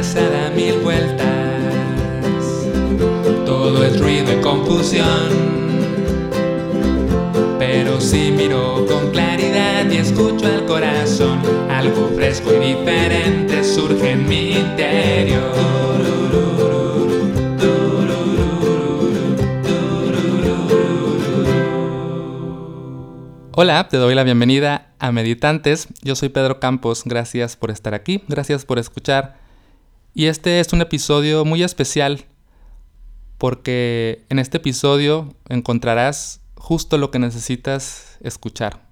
cabeza da mil vueltas. Todo es ruido y confusión. Pero si miro con claridad y escucho al corazón, algo fresco y diferente surge en mi interior. Hola, te doy la bienvenida a Meditantes. Yo soy Pedro Campos, gracias por estar aquí, gracias por escuchar. Y este es un episodio muy especial porque en este episodio encontrarás justo lo que necesitas escuchar.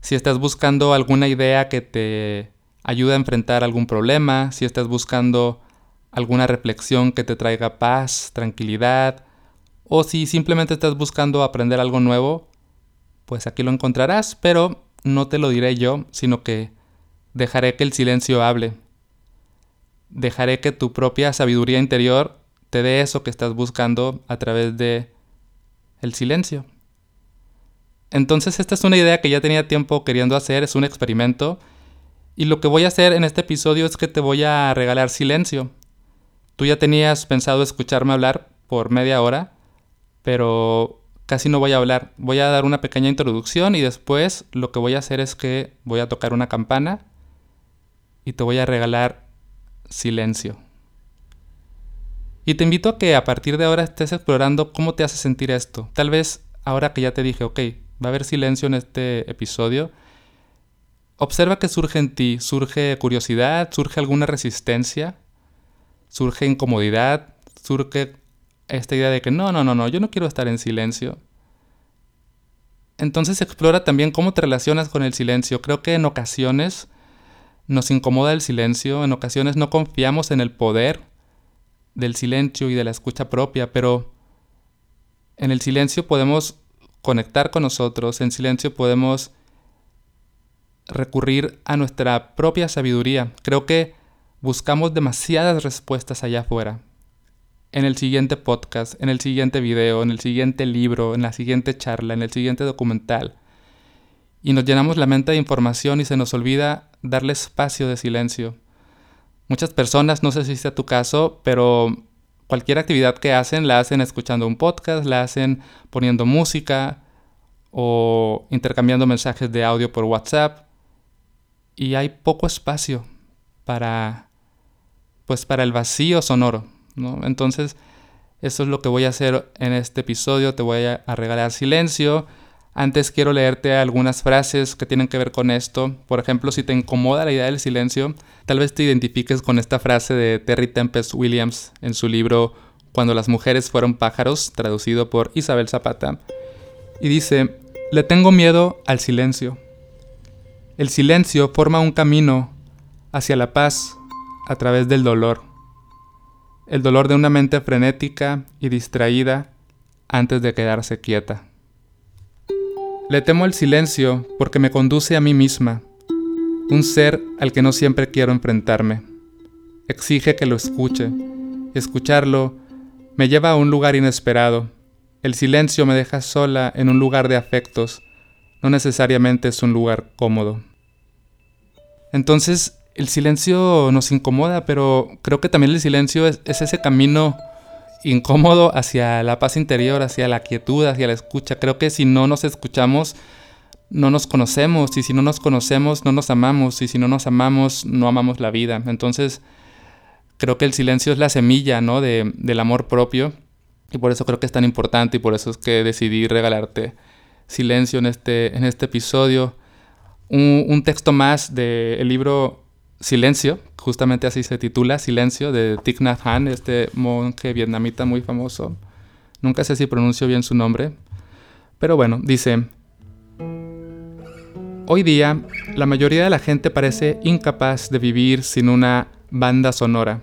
Si estás buscando alguna idea que te ayude a enfrentar algún problema, si estás buscando alguna reflexión que te traiga paz, tranquilidad, o si simplemente estás buscando aprender algo nuevo, pues aquí lo encontrarás, pero no te lo diré yo, sino que dejaré que el silencio hable. Dejaré que tu propia sabiduría interior te dé eso que estás buscando a través de el silencio. Entonces esta es una idea que ya tenía tiempo queriendo hacer, es un experimento, y lo que voy a hacer en este episodio es que te voy a regalar silencio. Tú ya tenías pensado escucharme hablar por media hora, pero casi no voy a hablar. Voy a dar una pequeña introducción y después lo que voy a hacer es que voy a tocar una campana y te voy a regalar silencio. Y te invito a que a partir de ahora estés explorando cómo te hace sentir esto. Tal vez ahora que ya te dije, ok, va a haber silencio en este episodio, observa que surge en ti, surge curiosidad, surge alguna resistencia, surge incomodidad, surge esta idea de que no, no, no, no, yo no quiero estar en silencio. Entonces explora también cómo te relacionas con el silencio. Creo que en ocasiones nos incomoda el silencio, en ocasiones no confiamos en el poder del silencio y de la escucha propia, pero en el silencio podemos conectar con nosotros, en silencio podemos recurrir a nuestra propia sabiduría. Creo que buscamos demasiadas respuestas allá afuera en el siguiente podcast, en el siguiente video, en el siguiente libro, en la siguiente charla, en el siguiente documental. Y nos llenamos la mente de información y se nos olvida darle espacio de silencio. Muchas personas, no sé si sea tu caso, pero cualquier actividad que hacen la hacen escuchando un podcast, la hacen poniendo música o intercambiando mensajes de audio por WhatsApp. Y hay poco espacio para pues para el vacío sonoro. Entonces, eso es lo que voy a hacer en este episodio. Te voy a, regalar silencio. Antes quiero leerte algunas frases que tienen que ver con esto. Por ejemplo, si te incomoda la idea del silencio, tal vez te identifiques con esta frase de Terry Tempest Williams en su libro Cuando las mujeres fueron pájaros, traducido por Isabel Zapata. Y dice, le tengo miedo al silencio. El silencio forma un camino hacia la paz a través del dolor el dolor de una mente frenética y distraída antes de quedarse quieta. Le temo el silencio porque me conduce a mí misma, un ser al que no siempre quiero enfrentarme. Exige que lo escuche. Escucharlo me lleva a un lugar inesperado. El silencio me deja sola en un lugar de afectos. No necesariamente es un lugar cómodo. Entonces, el silencio nos incomoda, pero creo que también el silencio es, ese camino incómodo hacia la paz interior, hacia la quietud, hacia la escucha. Creo que si no nos escuchamos, no nos conocemos, y si no nos conocemos, no nos amamos, y si no nos amamos, no amamos la vida. Entonces, creo que el silencio es la semilla, ¿no? De, del amor propio, y por eso creo que es tan importante, y por eso es que decidí regalarte silencio en este, en este episodio. Un, un texto más del libro Silencio, justamente así se titula, Silencio, de Thich Nhat Hanh, este monje vietnamita muy famoso. Nunca sé si pronuncio bien su nombre. Pero bueno, dice, Hoy día, la mayoría de la gente parece incapaz de vivir sin una banda sonora.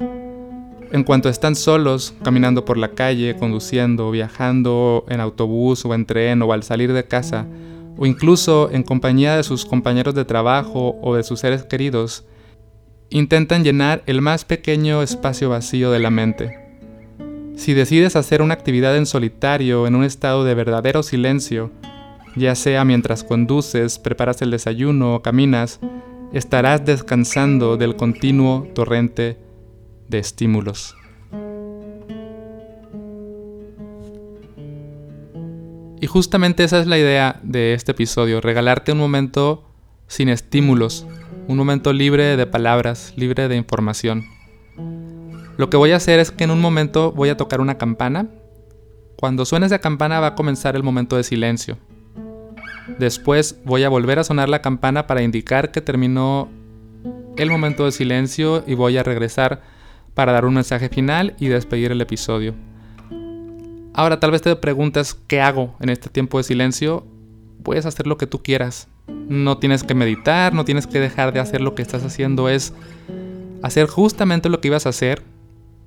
En cuanto están solos, caminando por la calle, conduciendo, viajando en autobús o en tren o al salir de casa, o incluso en compañía de sus compañeros de trabajo o de sus seres queridos, intentan llenar el más pequeño espacio vacío de la mente. Si decides hacer una actividad en solitario, en un estado de verdadero silencio, ya sea mientras conduces, preparas el desayuno o caminas, estarás descansando del continuo torrente de estímulos. Y justamente esa es la idea de este episodio, regalarte un momento sin estímulos, un momento libre de palabras, libre de información. Lo que voy a hacer es que en un momento voy a tocar una campana. Cuando suene esa campana va a comenzar el momento de silencio. Después voy a volver a sonar la campana para indicar que terminó el momento de silencio y voy a regresar para dar un mensaje final y despedir el episodio. Ahora tal vez te preguntas qué hago en este tiempo de silencio. Puedes hacer lo que tú quieras. No tienes que meditar, no tienes que dejar de hacer lo que estás haciendo. Es hacer justamente lo que ibas a hacer.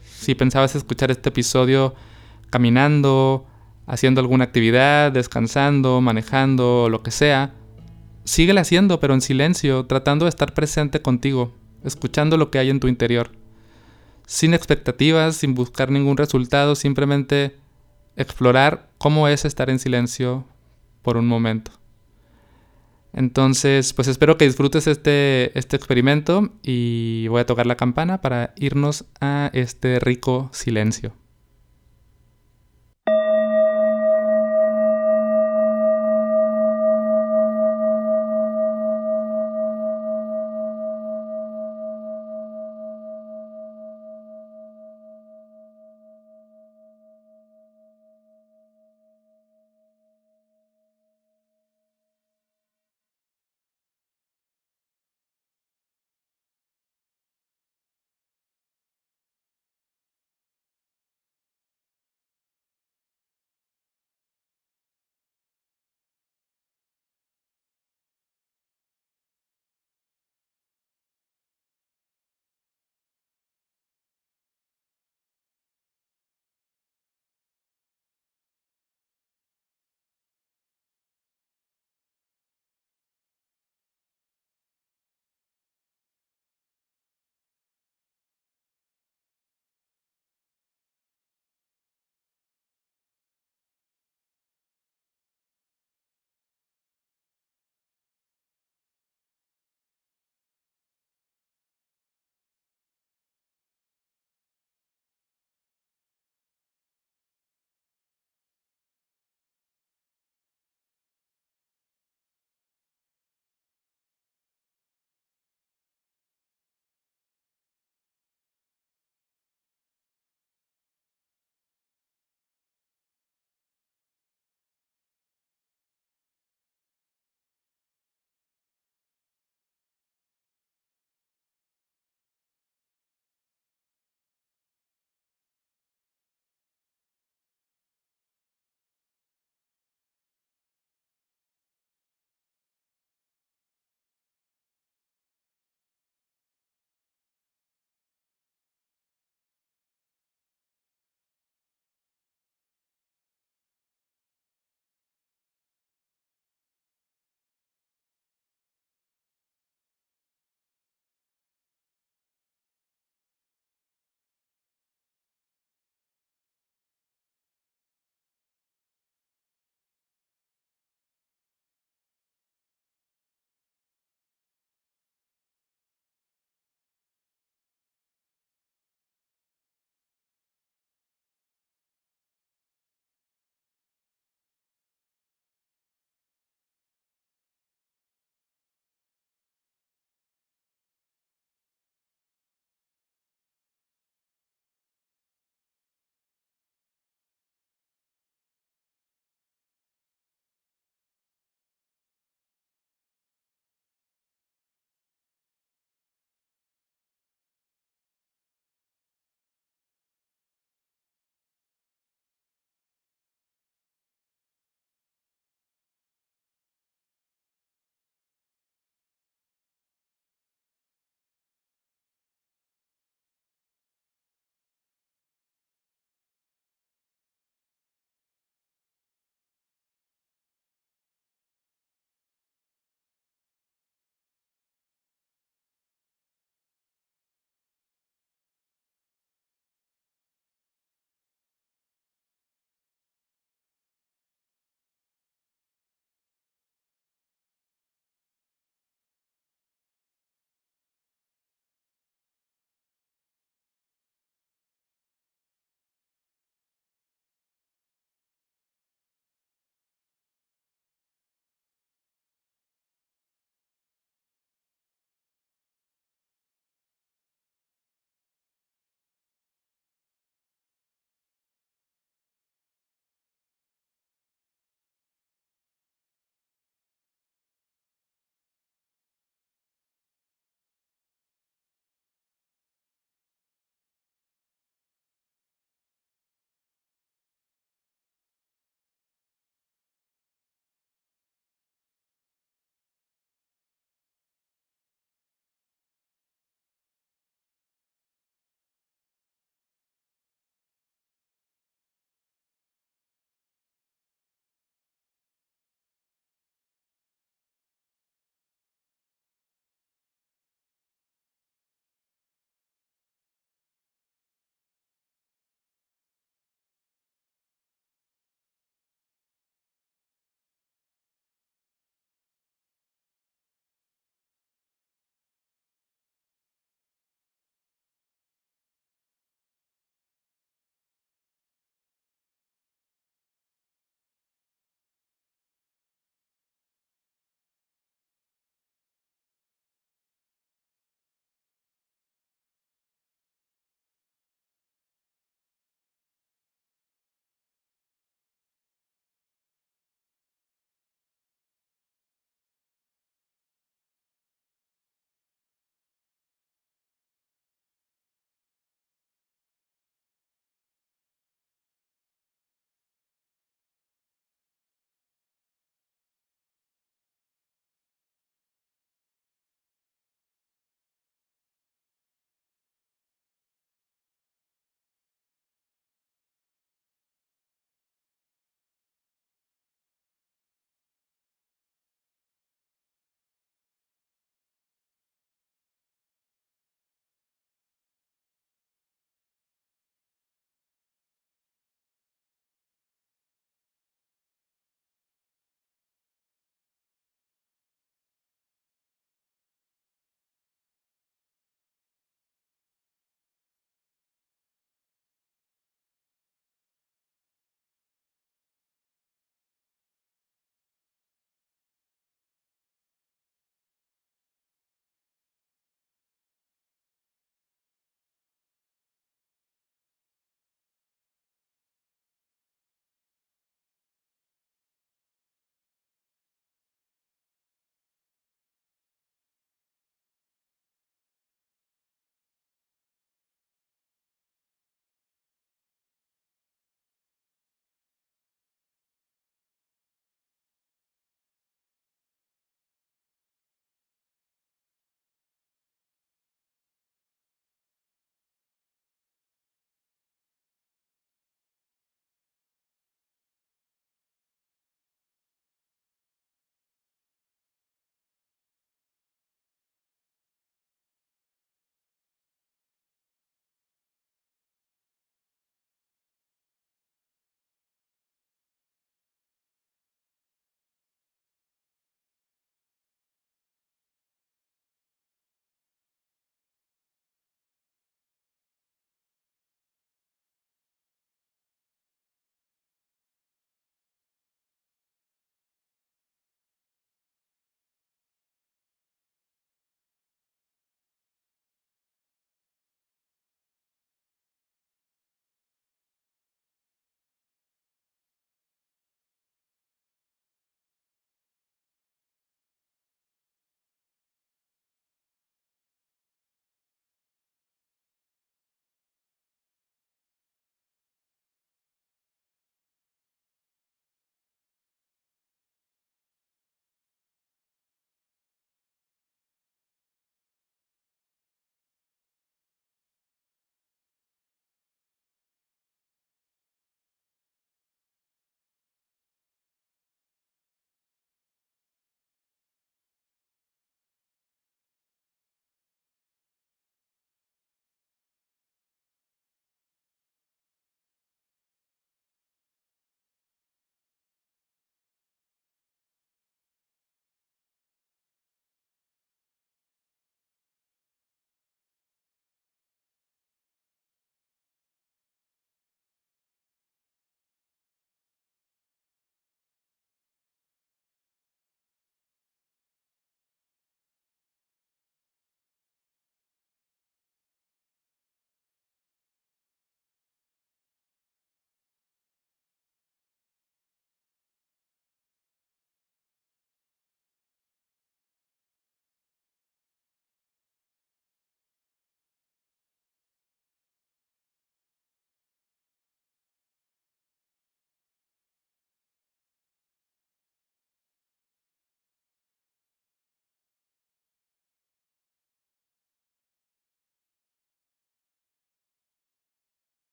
Si pensabas escuchar este episodio caminando, haciendo alguna actividad, descansando, manejando, lo que sea, síguele haciendo, pero en silencio, tratando de estar presente contigo, escuchando lo que hay en tu interior. Sin expectativas, sin buscar ningún resultado, simplemente explorar cómo es estar en silencio por un momento. Entonces, pues espero que disfrutes este, este experimento y voy a tocar la campana para irnos a este rico silencio.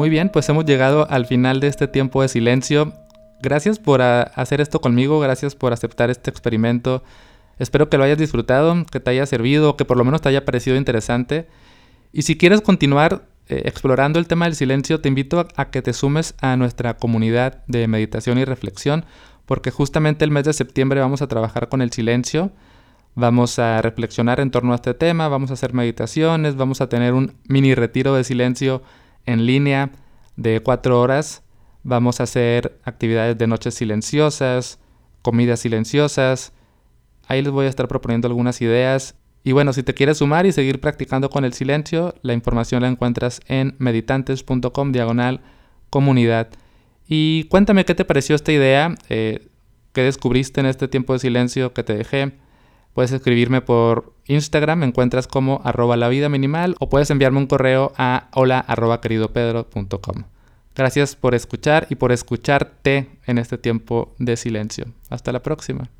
Muy bien, pues hemos llegado al final de este tiempo de silencio. Gracias por hacer esto conmigo, gracias por aceptar este experimento. Espero que lo hayas disfrutado, que te haya servido, que por lo menos te haya parecido interesante. Y si quieres continuar eh, explorando el tema del silencio, te invito a, que te sumes a nuestra comunidad de meditación y reflexión, porque justamente el mes de septiembre vamos a trabajar con el silencio. Vamos a reflexionar en torno a este tema, vamos a hacer meditaciones, vamos a tener un mini retiro de silencio en línea de cuatro horas. Vamos a hacer actividades de noches silenciosas, comidas silenciosas. Ahí les voy a estar proponiendo algunas ideas. Y bueno, si te quieres sumar y seguir practicando con el silencio, la información la encuentras en meditantes.com diagonal comunidad. Y cuéntame qué te pareció esta idea, eh, qué descubriste en este tiempo de silencio que te dejé. Puedes escribirme por Instagram, me encuentras como arroba la vida minimal o puedes enviarme un correo a hola arroba queridopedro.com. Gracias por escuchar y por escucharte en este tiempo de silencio. Hasta la próxima.